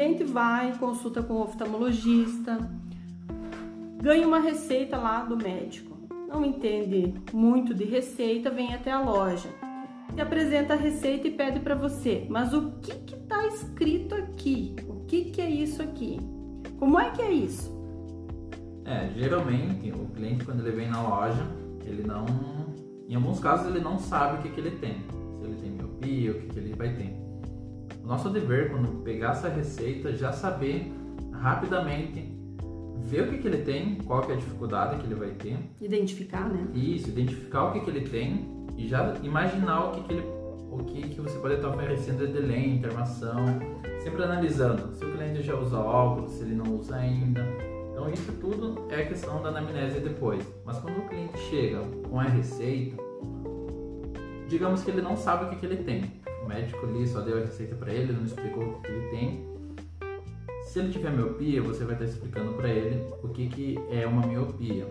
cliente vai, consulta com o oftalmologista, ganha uma receita lá do médico. Não entende muito de receita, vem até a loja. E apresenta a receita e pede para você, mas o que está escrito aqui? O que, que é isso aqui? Como é que é isso? É, geralmente o cliente quando ele vem na loja, ele não, em alguns casos ele não sabe o que, que ele tem, se ele tem miopia, o que, que ele vai ter. Nosso dever quando pegar essa receita já saber rapidamente ver o que, que ele tem, qual que é a dificuldade que ele vai ter. Identificar, né? Isso, identificar o que, que ele tem e já imaginar o que, que ele o que, que você pode estar oferecendo de lente, armação, sempre analisando se o cliente já usa óculos, se ele não usa ainda. Então isso tudo é questão da anamnese depois. Mas quando o cliente chega com a receita, digamos que ele não sabe o que, que ele tem. Médico ali só deu a receita para ele, não explicou o que, que ele tem se ele tiver miopia, você vai estar explicando para ele o que, que é uma miopia.